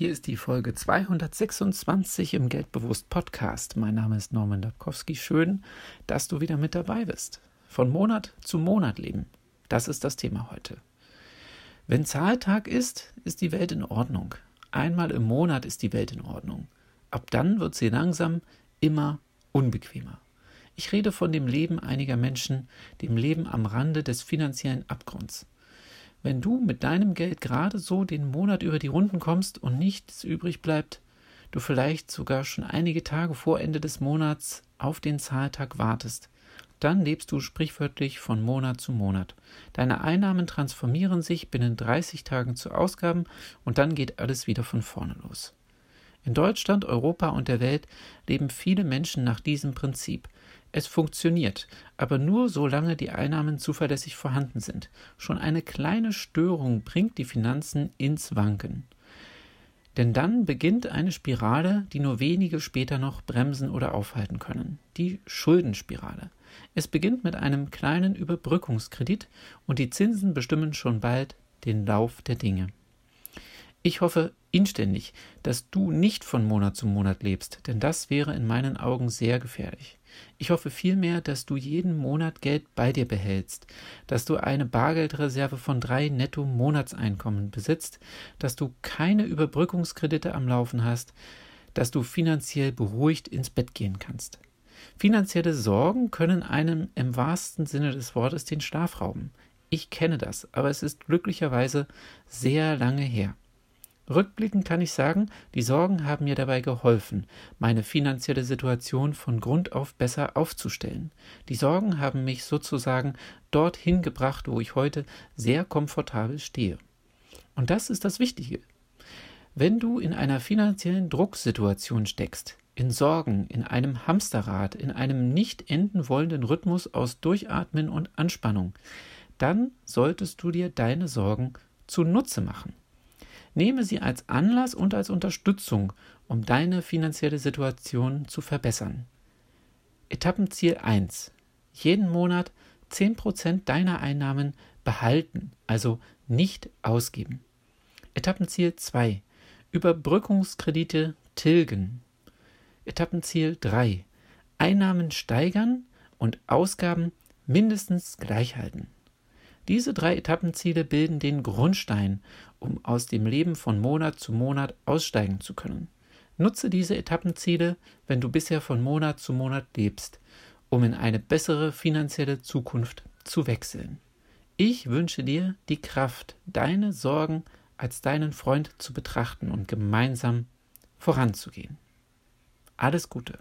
Hier ist die Folge 226 im Geldbewusst Podcast. Mein Name ist Norman Dabkowski. Schön, dass du wieder mit dabei bist. Von Monat zu Monat leben. Das ist das Thema heute. Wenn Zahltag ist, ist die Welt in Ordnung. Einmal im Monat ist die Welt in Ordnung. Ab dann wird sie langsam immer unbequemer. Ich rede von dem Leben einiger Menschen, dem Leben am Rande des finanziellen Abgrunds. Wenn du mit deinem Geld gerade so den Monat über die Runden kommst und nichts übrig bleibt, du vielleicht sogar schon einige Tage vor Ende des Monats auf den Zahltag wartest, dann lebst du sprichwörtlich von Monat zu Monat. Deine Einnahmen transformieren sich binnen 30 Tagen zu Ausgaben und dann geht alles wieder von vorne los. In Deutschland, Europa und der Welt leben viele Menschen nach diesem Prinzip. Es funktioniert, aber nur solange die Einnahmen zuverlässig vorhanden sind. Schon eine kleine Störung bringt die Finanzen ins Wanken. Denn dann beginnt eine Spirale, die nur wenige später noch bremsen oder aufhalten können. Die Schuldenspirale. Es beginnt mit einem kleinen Überbrückungskredit und die Zinsen bestimmen schon bald den Lauf der Dinge. Ich hoffe inständig, dass du nicht von Monat zu Monat lebst, denn das wäre in meinen Augen sehr gefährlich. Ich hoffe vielmehr, dass du jeden Monat Geld bei dir behältst, dass du eine Bargeldreserve von drei netto Monatseinkommen besitzt, dass du keine Überbrückungskredite am Laufen hast, dass du finanziell beruhigt ins Bett gehen kannst. Finanzielle Sorgen können einem im wahrsten Sinne des Wortes den Schlaf rauben. Ich kenne das, aber es ist glücklicherweise sehr lange her. Rückblickend kann ich sagen, die Sorgen haben mir dabei geholfen, meine finanzielle Situation von Grund auf besser aufzustellen. Die Sorgen haben mich sozusagen dorthin gebracht, wo ich heute sehr komfortabel stehe. Und das ist das Wichtige. Wenn du in einer finanziellen Drucksituation steckst, in Sorgen, in einem Hamsterrad, in einem nicht enden wollenden Rhythmus aus Durchatmen und Anspannung, dann solltest du dir deine Sorgen zunutze machen. Nehme sie als Anlass und als Unterstützung, um deine finanzielle Situation zu verbessern. Etappenziel 1. Jeden Monat 10% deiner Einnahmen behalten, also nicht ausgeben. Etappenziel 2. Überbrückungskredite tilgen. Etappenziel 3. Einnahmen steigern und Ausgaben mindestens gleich halten. Diese drei Etappenziele bilden den Grundstein, um aus dem Leben von Monat zu Monat aussteigen zu können. Nutze diese Etappenziele, wenn du bisher von Monat zu Monat lebst, um in eine bessere finanzielle Zukunft zu wechseln. Ich wünsche dir die Kraft, deine Sorgen als deinen Freund zu betrachten und gemeinsam voranzugehen. Alles Gute.